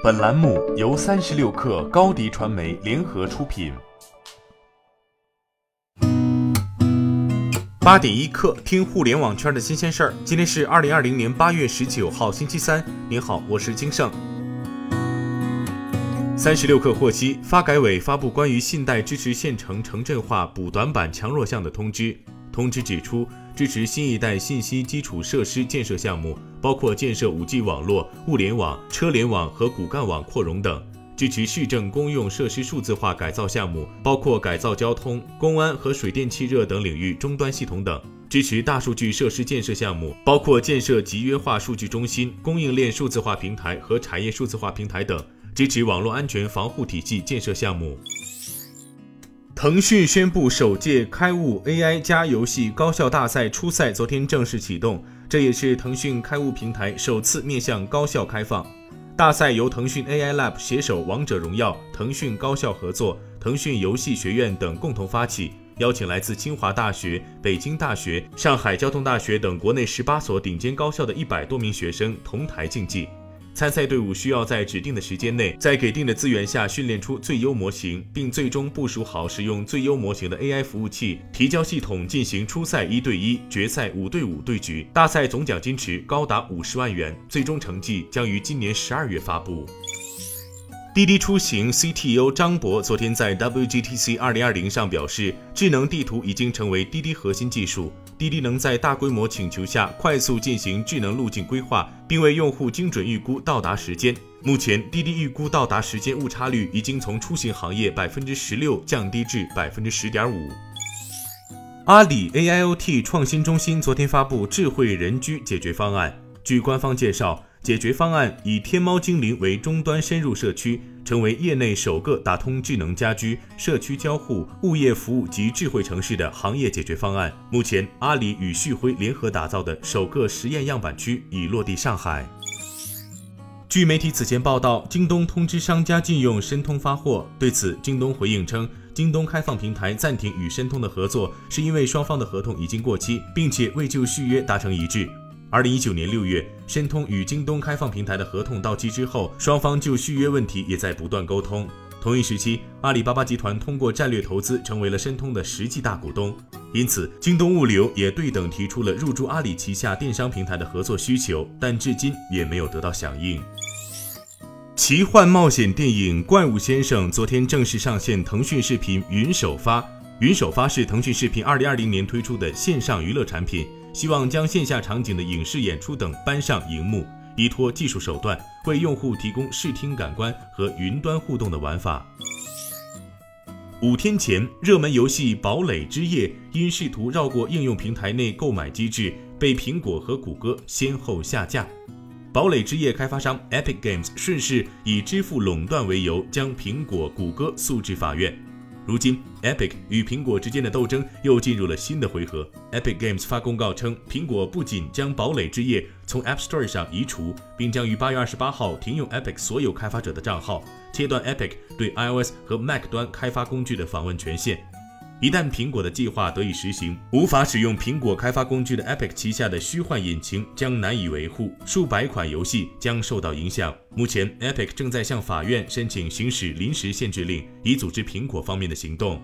本栏目由三十六氪高低传媒联合出品。八点一刻，听互联网圈的新鲜事儿。今天是二零二零年八月十九号，星期三。您好，我是金盛。三十六氪获悉，发改委发布关于信贷支持县城城镇化补短板强弱项的通知。通知指出，支持新一代信息基础设施建设项目，包括建设 5G 网络、物联网、车联网和骨干网扩容等；支持市政公用设施数字化改造项目，包括改造交通、公安和水电气热等领域终端系统等；支持大数据设施建设项目，包括建设集约化数据中心、供应链数字化平台和产业数字化平台等；支持网络安全防护体系建设项目。腾讯宣布首届开悟 AI 加游戏高校大赛初赛昨天正式启动，这也是腾讯开悟平台首次面向高校开放。大赛由腾讯 AI Lab 携手王者荣耀、腾讯高校合作、腾讯游戏学院等共同发起，邀请来自清华大学、北京大学、上海交通大学等国内十八所顶尖高校的一百多名学生同台竞技。参赛队伍需要在指定的时间内，在给定的资源下训练出最优模型，并最终部署好使用最优模型的 AI 服务器提交系统进行初赛一对一、决赛五对五对局。大赛总奖金池高达五十万元，最终成绩将于今年十二月发布。滴滴出行 CTO 张博昨天在 WGTC 二零二零上表示，智能地图已经成为滴滴核心技术。滴滴能在大规模请求下快速进行智能路径规划，并为用户精准预估到达时间。目前，滴滴预估到达时间误差率已经从出行行业百分之十六降低至百分之十点五。阿里 AIoT 创新中心昨天发布智慧人居解决方案。据官方介绍，解决方案以天猫精灵为终端深入社区。成为业内首个打通智能家居、社区交互、物业服务及智慧城市的行业解决方案。目前，阿里与旭辉联合打造的首个实验样板区已落地上海。据媒体此前报道，京东通知商家禁用申通发货。对此，京东回应称，京东开放平台暂停与申通的合作，是因为双方的合同已经过期，并且未就续约达成一致。二零一九年六月，申通与京东开放平台的合同到期之后，双方就续约问题也在不断沟通。同一时期，阿里巴巴集团通过战略投资成为了申通的实际大股东，因此京东物流也对等提出了入驻阿里旗下电商平台的合作需求，但至今也没有得到响应。奇幻冒险电影《怪物先生》昨天正式上线腾讯视频云首发。云首发是腾讯视频二零二零年推出的线上娱乐产品。希望将线下场景的影视演出等搬上荧幕，依托技术手段为用户提供视听感官和云端互动的玩法。五天前，热门游戏《堡垒之夜》因试图绕过应用平台内购买机制，被苹果和谷歌先后下架。《堡垒之夜》开发商 Epic Games 顺势以支付垄断为由，将苹果、谷歌诉至法院。如今，Epic 与苹果之间的斗争又进入了新的回合。Epic Games 发公告称，苹果不仅将《堡垒之夜》从 App Store 上移除，并将于八月二十八号停用 Epic 所有开发者的账号，切断 Epic 对 iOS 和 Mac 端开发工具的访问权限。一旦苹果的计划得以实行，无法使用苹果开发工具的 Epic 旗下的虚幻引擎将难以维护，数百款游戏将受到影响。目前，Epic 正在向法院申请行使临时限制令，以组织苹果方面的行动。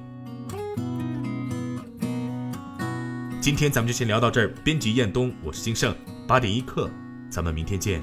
今天咱们就先聊到这儿。编辑：彦东，我是金盛，八点一刻，咱们明天见。